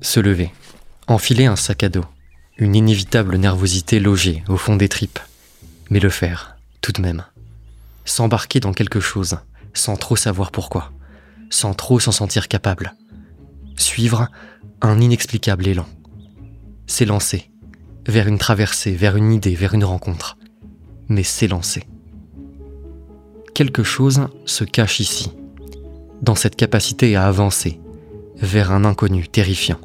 Se lever, enfiler un sac à dos, une inévitable nervosité logée au fond des tripes, mais le faire, tout de même. S'embarquer dans quelque chose, sans trop savoir pourquoi, sans trop s'en sentir capable. Suivre un inexplicable élan. S'élancer, vers une traversée, vers une idée, vers une rencontre. Mais s'élancer. Quelque chose se cache ici, dans cette capacité à avancer, vers un inconnu terrifiant,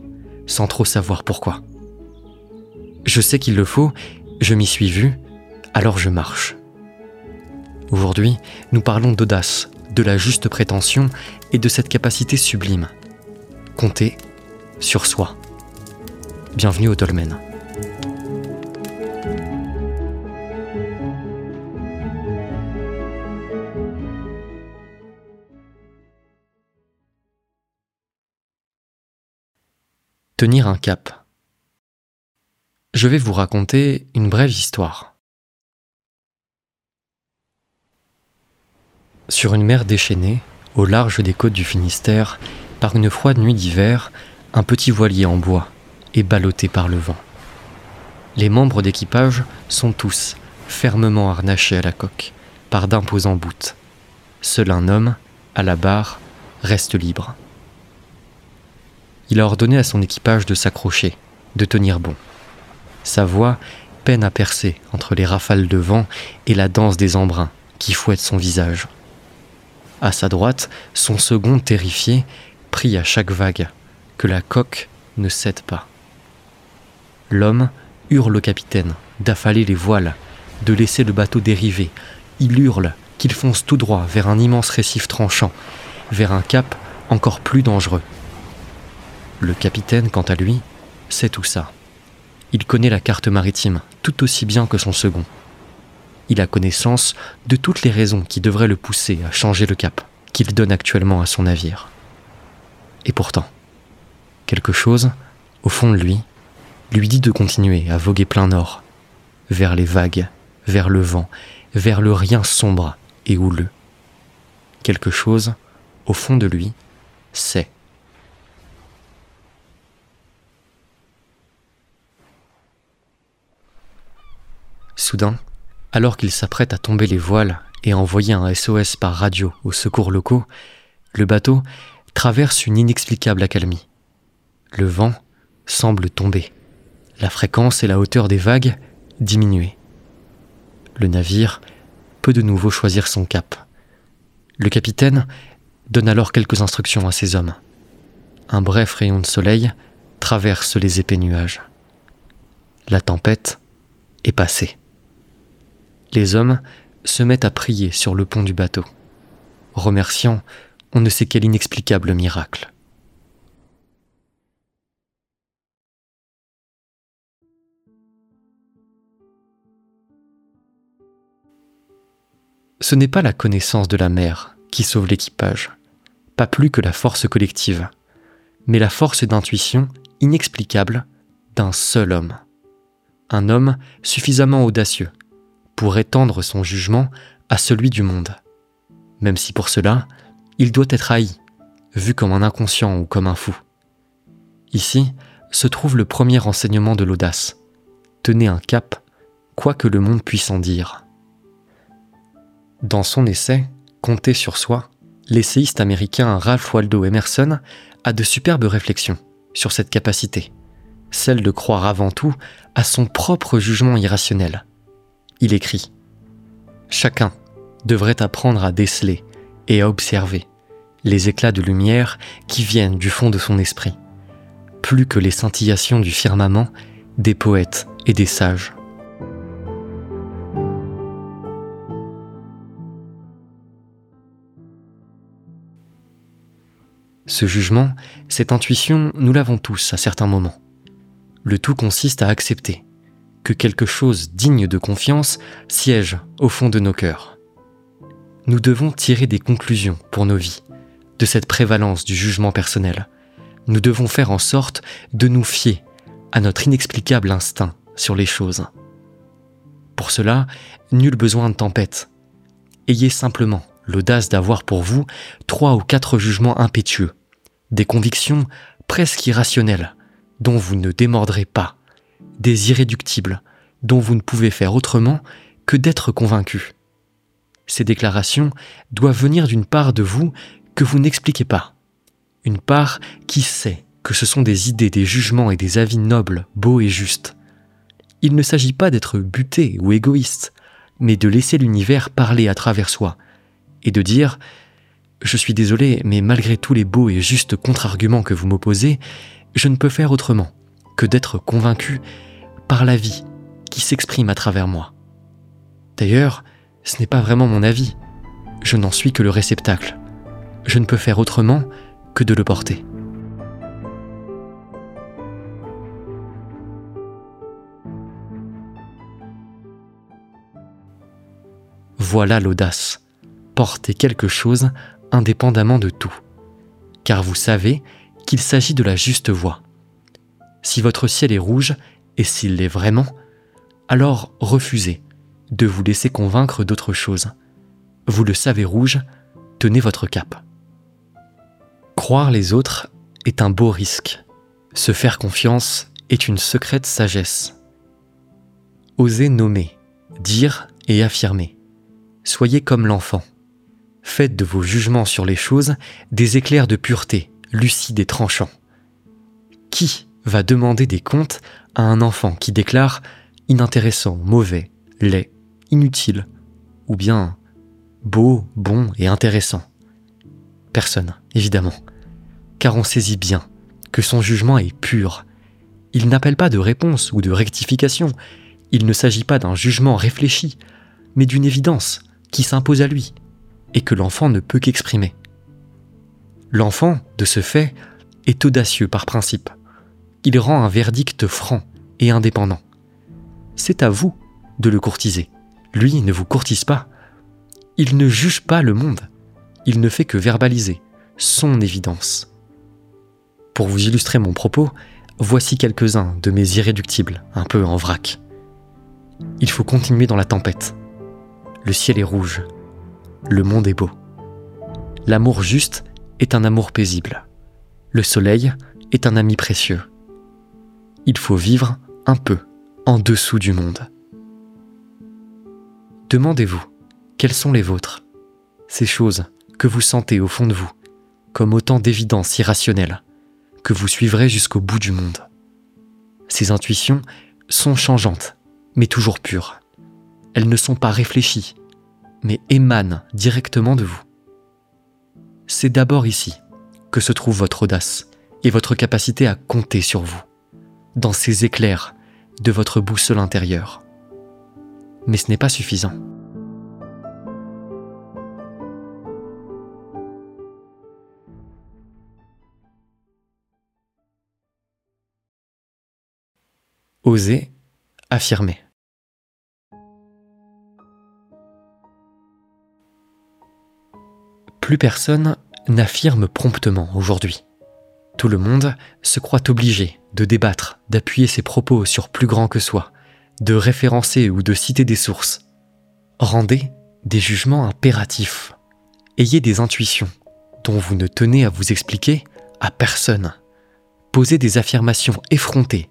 sans trop savoir pourquoi. Je sais qu'il le faut, je m'y suis vu, alors je marche. Aujourd'hui, nous parlons d'audace, de la juste prétention et de cette capacité sublime. Compter sur soi. Bienvenue au Dolmen. Tenir un cap. Je vais vous raconter une brève histoire. Sur une mer déchaînée, au large des côtes du Finistère, par une froide nuit d'hiver, un petit voilier en bois est ballotté par le vent. Les membres d'équipage sont tous fermement harnachés à la coque, par d'imposants bouts. Seul un homme, à la barre, reste libre il a ordonné à son équipage de s'accrocher, de tenir bon. Sa voix peine à percer entre les rafales de vent et la danse des embruns qui fouettent son visage. À sa droite, son second terrifié prie à chaque vague que la coque ne cède pas. L'homme hurle au capitaine d'affaler les voiles, de laisser le bateau dériver. Il hurle qu'il fonce tout droit vers un immense récif tranchant, vers un cap encore plus dangereux. Le capitaine, quant à lui, sait tout ça. Il connaît la carte maritime tout aussi bien que son second. Il a connaissance de toutes les raisons qui devraient le pousser à changer le cap qu'il donne actuellement à son navire. Et pourtant, quelque chose, au fond de lui, lui dit de continuer à voguer plein nord, vers les vagues, vers le vent, vers le rien sombre et houleux. Quelque chose, au fond de lui, sait Soudain, alors qu'il s'apprête à tomber les voiles et envoyer un SOS par radio aux secours locaux, le bateau traverse une inexplicable accalmie. Le vent semble tomber, la fréquence et la hauteur des vagues diminuer. Le navire peut de nouveau choisir son cap. Le capitaine donne alors quelques instructions à ses hommes. Un bref rayon de soleil traverse les épais nuages. La tempête est passée les hommes se mettent à prier sur le pont du bateau, remerciant on ne sait quel inexplicable miracle. Ce n'est pas la connaissance de la mer qui sauve l'équipage, pas plus que la force collective, mais la force d'intuition inexplicable d'un seul homme. Un homme suffisamment audacieux pour étendre son jugement à celui du monde, même si pour cela, il doit être haï, vu comme un inconscient ou comme un fou. Ici se trouve le premier enseignement de l'audace. Tenez un cap, quoi que le monde puisse en dire. Dans son essai, Compter sur soi, l'essayiste américain Ralph Waldo Emerson a de superbes réflexions sur cette capacité, celle de croire avant tout à son propre jugement irrationnel, il écrit Chacun devrait apprendre à déceler et à observer les éclats de lumière qui viennent du fond de son esprit, plus que les scintillations du firmament des poètes et des sages. Ce jugement, cette intuition, nous l'avons tous à certains moments. Le tout consiste à accepter, que quelque chose digne de confiance siège au fond de nos cœurs. Nous devons tirer des conclusions pour nos vies de cette prévalence du jugement personnel. Nous devons faire en sorte de nous fier à notre inexplicable instinct sur les choses. Pour cela, nul besoin de tempête. Ayez simplement l'audace d'avoir pour vous trois ou quatre jugements impétueux, des convictions presque irrationnelles, dont vous ne démordrez pas, des irréductibles dont vous ne pouvez faire autrement que d'être convaincu. Ces déclarations doivent venir d'une part de vous que vous n'expliquez pas, une part qui sait que ce sont des idées, des jugements et des avis nobles, beaux et justes. Il ne s'agit pas d'être buté ou égoïste, mais de laisser l'univers parler à travers soi, et de dire ⁇ Je suis désolé, mais malgré tous les beaux et justes contre-arguments que vous m'opposez, je ne peux faire autrement que d'être convaincu par la vie qui s'exprime à travers moi. D'ailleurs, ce n'est pas vraiment mon avis, je n'en suis que le réceptacle. Je ne peux faire autrement que de le porter. Voilà l'audace. Porter quelque chose indépendamment de tout. Car vous savez qu'il s'agit de la juste voie. Si votre ciel est rouge, et s'il l'est vraiment, alors refusez de vous laisser convaincre d'autre chose. Vous le savez rouge, tenez votre cap. Croire les autres est un beau risque. Se faire confiance est une secrète sagesse. Osez nommer, dire et affirmer. Soyez comme l'enfant. Faites de vos jugements sur les choses des éclairs de pureté, lucides et tranchants. Qui va demander des comptes à un enfant qui déclare inintéressant, mauvais, laid, inutile, ou bien beau, bon et intéressant Personne, évidemment, car on saisit bien que son jugement est pur. Il n'appelle pas de réponse ou de rectification, il ne s'agit pas d'un jugement réfléchi, mais d'une évidence qui s'impose à lui et que l'enfant ne peut qu'exprimer. L'enfant, de ce fait, est audacieux par principe. Il rend un verdict franc et indépendant. C'est à vous de le courtiser. Lui ne vous courtise pas. Il ne juge pas le monde. Il ne fait que verbaliser son évidence. Pour vous illustrer mon propos, voici quelques-uns de mes irréductibles, un peu en vrac. Il faut continuer dans la tempête. Le ciel est rouge. Le monde est beau. L'amour juste est un amour paisible. Le soleil est un ami précieux. Il faut vivre un peu en dessous du monde. Demandez-vous, quelles sont les vôtres Ces choses que vous sentez au fond de vous, comme autant d'évidences irrationnelles, que vous suivrez jusqu'au bout du monde. Ces intuitions sont changeantes, mais toujours pures. Elles ne sont pas réfléchies, mais émanent directement de vous. C'est d'abord ici que se trouve votre audace et votre capacité à compter sur vous, dans ces éclairs de votre boussole intérieure. Mais ce n'est pas suffisant. Oser affirmer. Plus personne n'affirme promptement aujourd'hui. Tout le monde se croit obligé de débattre, d'appuyer ses propos sur plus grand que soi, de référencer ou de citer des sources. Rendez des jugements impératifs. Ayez des intuitions dont vous ne tenez à vous expliquer à personne. Posez des affirmations effrontées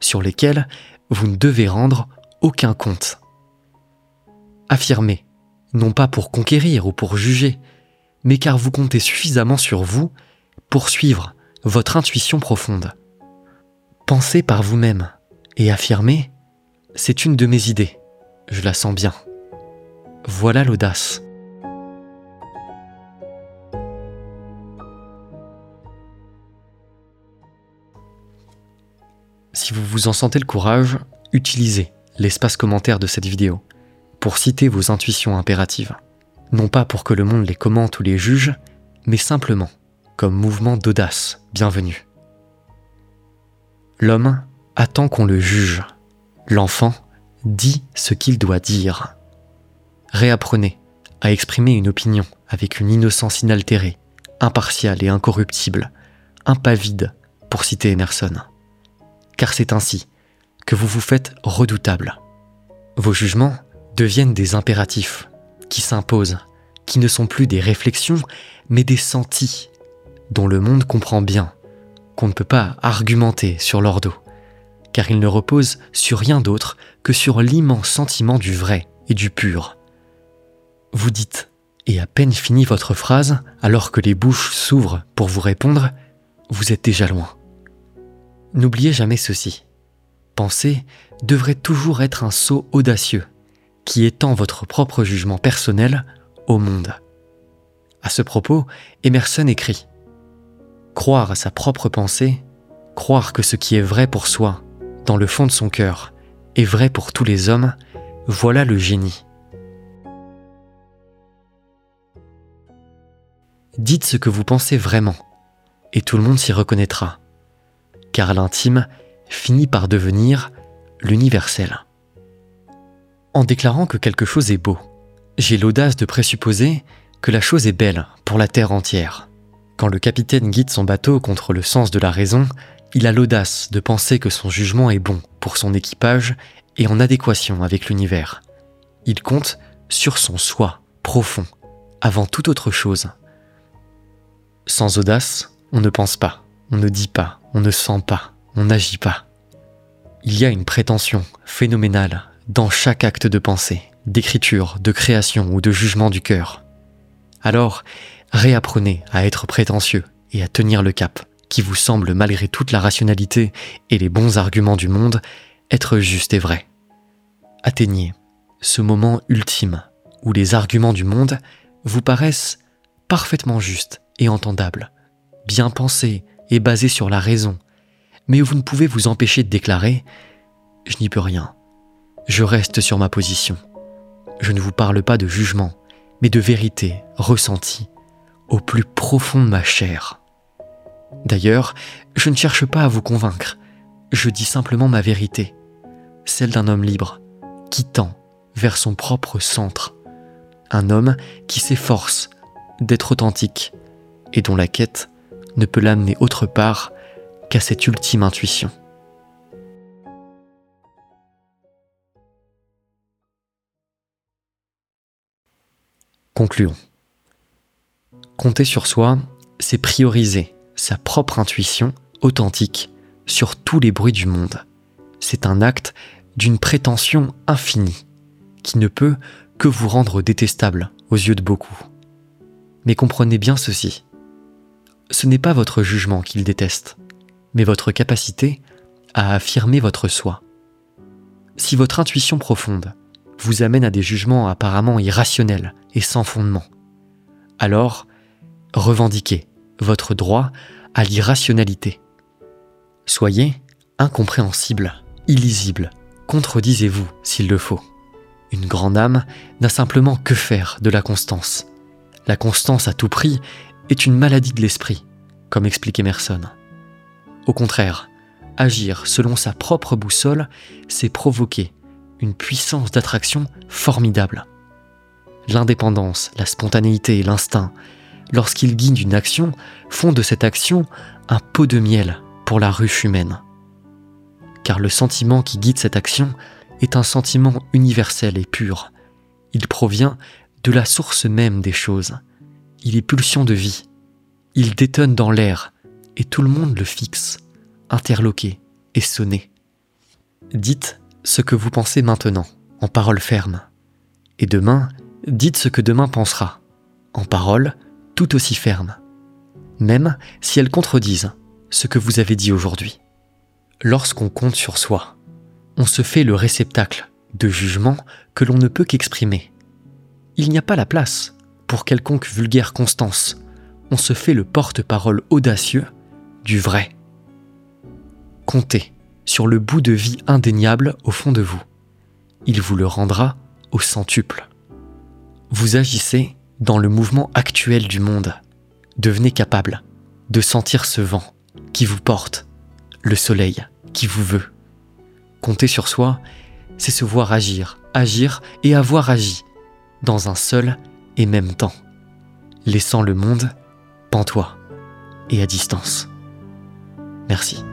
sur lesquelles vous ne devez rendre aucun compte. Affirmez, non pas pour conquérir ou pour juger, mais car vous comptez suffisamment sur vous pour suivre votre intuition profonde. Pensez par vous-même et affirmer c'est une de mes idées, je la sens bien. Voilà l'audace. Si vous vous en sentez le courage, utilisez l'espace commentaire de cette vidéo pour citer vos intuitions impératives non pas pour que le monde les commente ou les juge, mais simplement comme mouvement d'audace bienvenue. L'homme attend qu'on le juge. L'enfant dit ce qu'il doit dire. Réapprenez à exprimer une opinion avec une innocence inaltérée, impartiale et incorruptible, impavide, pour citer Emerson. Car c'est ainsi que vous vous faites redoutable. Vos jugements deviennent des impératifs, qui s'imposent, qui ne sont plus des réflexions, mais des sentis, dont le monde comprend bien, qu'on ne peut pas argumenter sur leur dos, car ils ne reposent sur rien d'autre que sur l'immense sentiment du vrai et du pur. Vous dites, et à peine fini votre phrase, alors que les bouches s'ouvrent pour vous répondre, vous êtes déjà loin. N'oubliez jamais ceci. Penser devrait toujours être un saut audacieux qui étend votre propre jugement personnel au monde. À ce propos, Emerson écrit Croire à sa propre pensée, croire que ce qui est vrai pour soi, dans le fond de son cœur, est vrai pour tous les hommes, voilà le génie. Dites ce que vous pensez vraiment, et tout le monde s'y reconnaîtra, car l'intime finit par devenir l'universel. En déclarant que quelque chose est beau, j'ai l'audace de présupposer que la chose est belle pour la terre entière. Quand le capitaine guide son bateau contre le sens de la raison, il a l'audace de penser que son jugement est bon pour son équipage et en adéquation avec l'univers. Il compte sur son soi profond, avant toute autre chose. Sans audace, on ne pense pas, on ne dit pas, on ne sent pas, on n'agit pas. Il y a une prétention phénoménale dans chaque acte de pensée, d'écriture, de création ou de jugement du cœur. Alors, réapprenez à être prétentieux et à tenir le cap, qui vous semble, malgré toute la rationalité et les bons arguments du monde, être juste et vrai. Atteignez ce moment ultime où les arguments du monde vous paraissent parfaitement justes et entendables, bien pensés et basés sur la raison, mais où vous ne pouvez vous empêcher de déclarer ⁇ Je n'y peux rien, je reste sur ma position. Je ne vous parle pas de jugement, mais de vérité ressentie au plus profond de ma chair. D'ailleurs, je ne cherche pas à vous convaincre, je dis simplement ma vérité, celle d'un homme libre, qui tend vers son propre centre, un homme qui s'efforce d'être authentique et dont la quête ne peut l'amener autre part qu'à cette ultime intuition. Concluons. Compter sur soi, c'est prioriser sa propre intuition authentique sur tous les bruits du monde. C'est un acte d'une prétention infinie qui ne peut que vous rendre détestable aux yeux de beaucoup. Mais comprenez bien ceci. Ce n'est pas votre jugement qu'il déteste, mais votre capacité à affirmer votre soi. Si votre intuition profonde vous amène à des jugements apparemment irrationnels et sans fondement. Alors, revendiquez votre droit à l'irrationalité. Soyez incompréhensible, illisible, contredisez-vous s'il le faut. Une grande âme n'a simplement que faire de la constance. La constance à tout prix est une maladie de l'esprit, comme explique Emerson. Au contraire, agir selon sa propre boussole, c'est provoquer une puissance d'attraction formidable. L'indépendance, la spontanéité et l'instinct, lorsqu'ils guident une action, font de cette action un pot de miel pour la ruche humaine. Car le sentiment qui guide cette action est un sentiment universel et pur. Il provient de la source même des choses. Il est pulsion de vie. Il détonne dans l'air et tout le monde le fixe, interloqué et sonné. Dites ce que vous pensez maintenant, en paroles fermes. Et demain, dites ce que demain pensera, en paroles tout aussi fermes, même si elles contredisent ce que vous avez dit aujourd'hui. Lorsqu'on compte sur soi, on se fait le réceptacle de jugements que l'on ne peut qu'exprimer. Il n'y a pas la place pour quelconque vulgaire constance. On se fait le porte-parole audacieux du vrai. Comptez sur le bout de vie indéniable au fond de vous. Il vous le rendra au centuple. Vous agissez dans le mouvement actuel du monde. Devenez capable de sentir ce vent qui vous porte, le soleil qui vous veut. Compter sur soi, c'est se voir agir, agir et avoir agi dans un seul et même temps, laissant le monde pantois et à distance. Merci.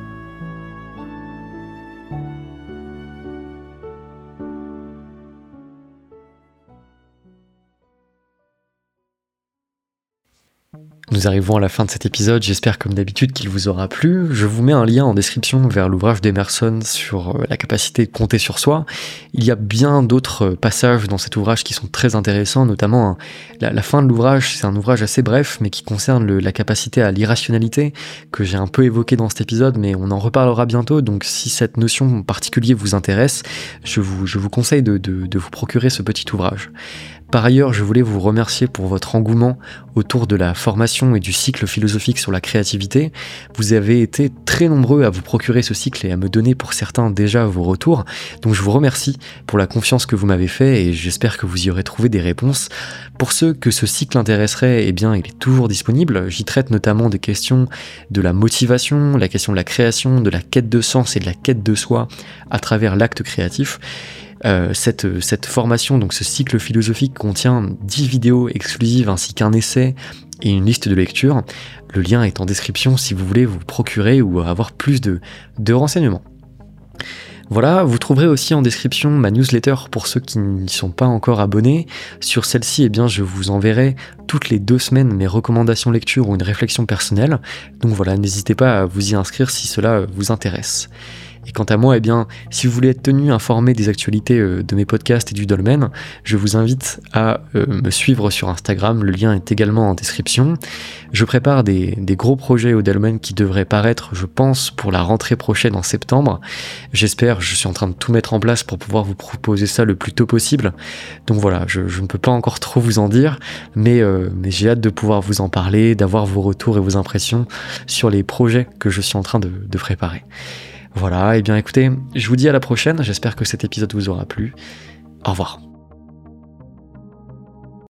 Nous arrivons à la fin de cet épisode, j'espère comme d'habitude qu'il vous aura plu. Je vous mets un lien en description vers l'ouvrage d'Emerson sur euh, la capacité de compter sur soi. Il y a bien d'autres passages dans cet ouvrage qui sont très intéressants, notamment la, fin de l'ouvrage, c'est un ouvrage assez bref, mais qui concerne la capacité à l'irrationalité, que j'ai un peu évoqué dans cet épisode, mais on en reparlera bientôt, donc si cette notion en particulier vous intéresse, je vous, je vous conseille de, de vous procurer ce petit ouvrage. Par ailleurs, je voulais vous remercier pour votre engouement autour de la formation et du cycle philosophique sur la créativité. Vous avez été très nombreux à vous procurer ce cycle et à me donner pour certains déjà vos retours. Donc je vous remercie pour la confiance que vous m'avez fait et j'espère que vous y aurez trouvé des réponses. Pour ceux que ce cycle intéresserait, eh bien il est toujours disponible. J'y traite notamment des questions de la motivation, la question de la création, de la quête de sens et de la quête de soi à travers l'acte créatif. Euh, cette, cette formation, donc ce cycle philosophique contient 10 vidéos exclusives ainsi qu'un essai et une liste de lecture. Le lien est en description si vous voulez vous procurer ou avoir plus de, de renseignements. Voilà, vous trouverez aussi en description ma newsletter pour ceux qui n'y sont pas encore abonnés. Sur celle-ci, eh bien, je vous enverrai toutes les deux semaines mes recommandations lecture ou une réflexion personnelle. Donc voilà, n'hésitez pas à vous y inscrire si cela vous intéresse. Et quant à moi, eh bien, si vous voulez être tenu informé des actualités euh, de mes podcasts et du dolmen, je vous invite à euh, me suivre sur Instagram. Le lien est également en description. Je prépare des, gros projets au dolmen qui devraient paraître, je pense, pour la rentrée prochaine en septembre. J'espère, je suis en train de tout mettre en place pour pouvoir vous proposer ça le plus tôt possible. Donc voilà, je, ne peux pas encore trop vous en dire, mais, euh, mais j'ai hâte de pouvoir vous en parler, d'avoir vos retours et vos impressions sur les projets que je suis en train de préparer. Voilà, et bien écoutez, je vous dis à la prochaine, j'espère que cet épisode vous aura plu. Au revoir.